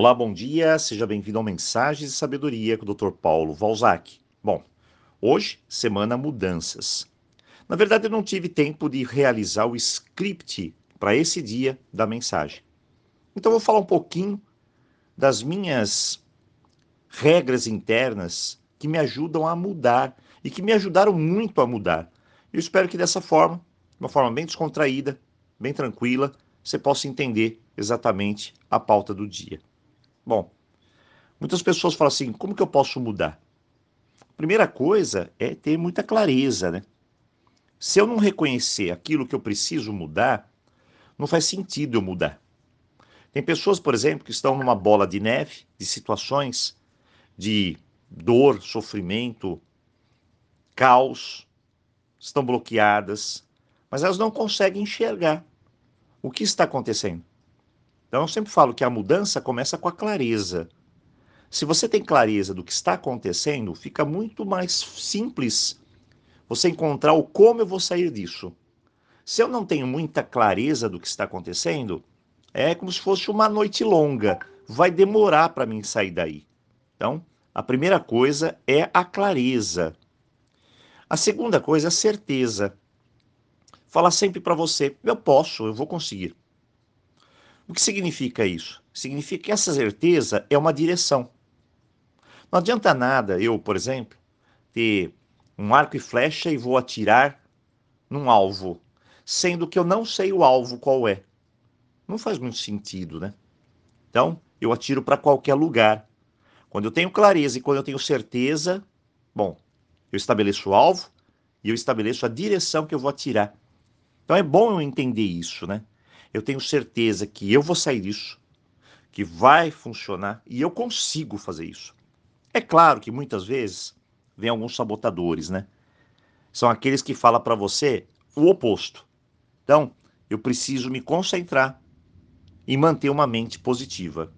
Olá, bom dia, seja bem-vindo ao Mensagens de Sabedoria com o Dr. Paulo Valzac. Bom, hoje, semana mudanças. Na verdade, eu não tive tempo de realizar o script para esse dia da mensagem. Então, eu vou falar um pouquinho das minhas regras internas que me ajudam a mudar e que me ajudaram muito a mudar. Eu espero que dessa forma, de uma forma bem descontraída, bem tranquila, você possa entender exatamente a pauta do dia. Bom, muitas pessoas falam assim: como que eu posso mudar? Primeira coisa é ter muita clareza, né? Se eu não reconhecer aquilo que eu preciso mudar, não faz sentido eu mudar. Tem pessoas, por exemplo, que estão numa bola de neve de situações de dor, sofrimento, caos, estão bloqueadas, mas elas não conseguem enxergar o que está acontecendo. Então eu sempre falo que a mudança começa com a clareza. Se você tem clareza do que está acontecendo, fica muito mais simples você encontrar o como eu vou sair disso. Se eu não tenho muita clareza do que está acontecendo, é como se fosse uma noite longa. Vai demorar para mim sair daí. Então, a primeira coisa é a clareza. A segunda coisa é a certeza. Falar sempre para você: eu posso, eu vou conseguir. O que significa isso? Significa que essa certeza é uma direção. Não adianta nada eu, por exemplo, ter um arco e flecha e vou atirar num alvo, sendo que eu não sei o alvo qual é. Não faz muito sentido, né? Então, eu atiro para qualquer lugar. Quando eu tenho clareza e quando eu tenho certeza, bom, eu estabeleço o alvo e eu estabeleço a direção que eu vou atirar. Então é bom eu entender isso, né? Eu tenho certeza que eu vou sair disso, que vai funcionar e eu consigo fazer isso. É claro que muitas vezes vem alguns sabotadores, né? São aqueles que falam para você o oposto. Então, eu preciso me concentrar e manter uma mente positiva.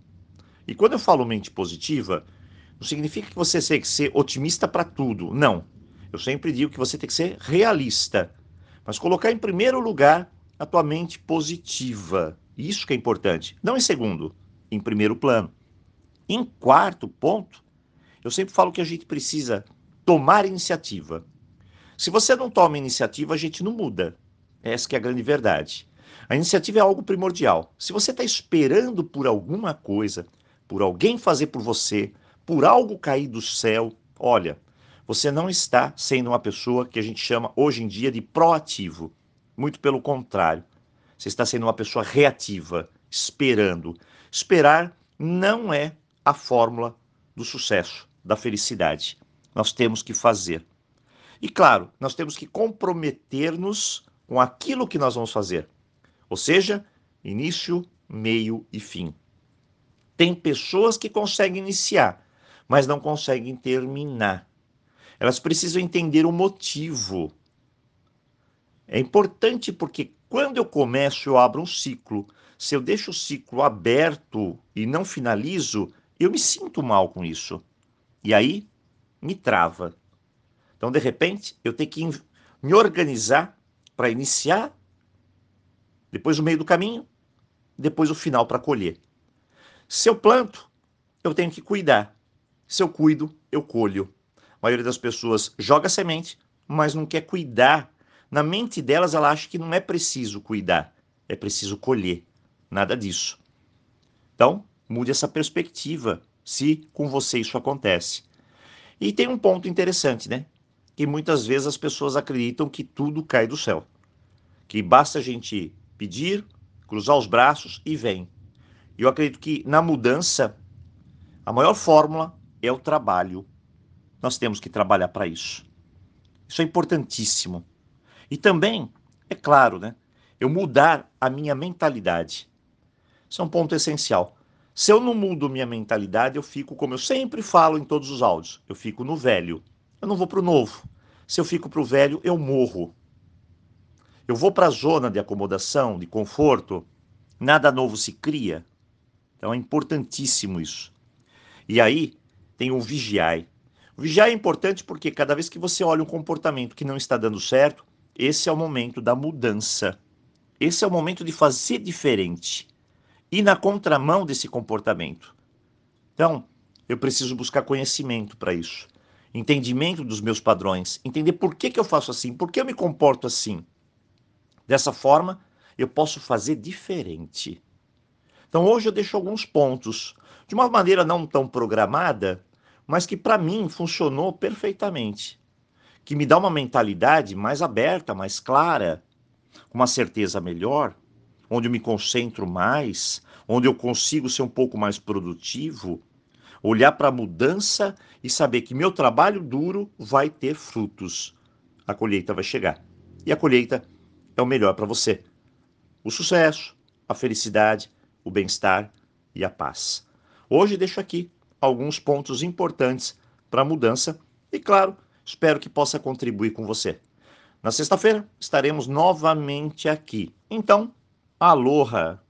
E quando eu falo mente positiva, não significa que você tem que ser otimista para tudo. Não. Eu sempre digo que você tem que ser realista. Mas colocar em primeiro lugar a tua mente positiva. Isso que é importante. Não em segundo, em primeiro plano. Em quarto ponto, eu sempre falo que a gente precisa tomar iniciativa. Se você não toma iniciativa, a gente não muda. Essa que é a grande verdade. A iniciativa é algo primordial. Se você está esperando por alguma coisa, por alguém fazer por você, por algo cair do céu, olha, você não está sendo uma pessoa que a gente chama hoje em dia de proativo. Muito pelo contrário. Você está sendo uma pessoa reativa, esperando. Esperar não é a fórmula do sucesso, da felicidade. Nós temos que fazer. E claro, nós temos que comprometer-nos com aquilo que nós vamos fazer. Ou seja, início, meio e fim. Tem pessoas que conseguem iniciar, mas não conseguem terminar. Elas precisam entender o motivo. É importante porque quando eu começo, eu abro um ciclo. Se eu deixo o ciclo aberto e não finalizo, eu me sinto mal com isso. E aí me trava. Então, de repente, eu tenho que me organizar para iniciar, depois o meio do caminho, depois o final para colher. Se eu planto, eu tenho que cuidar. Se eu cuido, eu colho. A maioria das pessoas joga semente, mas não quer cuidar. Na mente delas, ela acha que não é preciso cuidar, é preciso colher. Nada disso. Então, mude essa perspectiva se com você isso acontece. E tem um ponto interessante, né? Que muitas vezes as pessoas acreditam que tudo cai do céu. Que basta a gente pedir, cruzar os braços e vem. Eu acredito que na mudança, a maior fórmula é o trabalho. Nós temos que trabalhar para isso. Isso é importantíssimo. E também, é claro, né? Eu mudar a minha mentalidade. Isso é um ponto essencial. Se eu não mudo minha mentalidade, eu fico, como eu sempre falo em todos os áudios, eu fico no velho. Eu não vou para o novo. Se eu fico para o velho, eu morro. Eu vou para a zona de acomodação, de conforto, nada novo se cria. Então é importantíssimo isso. E aí tem o vigiai. O vigiai é importante porque cada vez que você olha um comportamento que não está dando certo, esse é o momento da mudança. Esse é o momento de fazer diferente ir na contramão desse comportamento. Então, eu preciso buscar conhecimento para isso. Entendimento dos meus padrões, entender por que, que eu faço assim, por que eu me comporto assim. Dessa forma, eu posso fazer diferente. Então hoje eu deixo alguns pontos, de uma maneira não tão programada, mas que para mim funcionou perfeitamente. Que me dá uma mentalidade mais aberta, mais clara, uma certeza melhor, onde eu me concentro mais, onde eu consigo ser um pouco mais produtivo, olhar para a mudança e saber que meu trabalho duro vai ter frutos. A colheita vai chegar. E a colheita é o melhor para você o sucesso, a felicidade, o bem-estar e a paz. Hoje deixo aqui alguns pontos importantes para a mudança e, claro, espero que possa contribuir com você. Na sexta-feira estaremos novamente aqui. Então, aloha!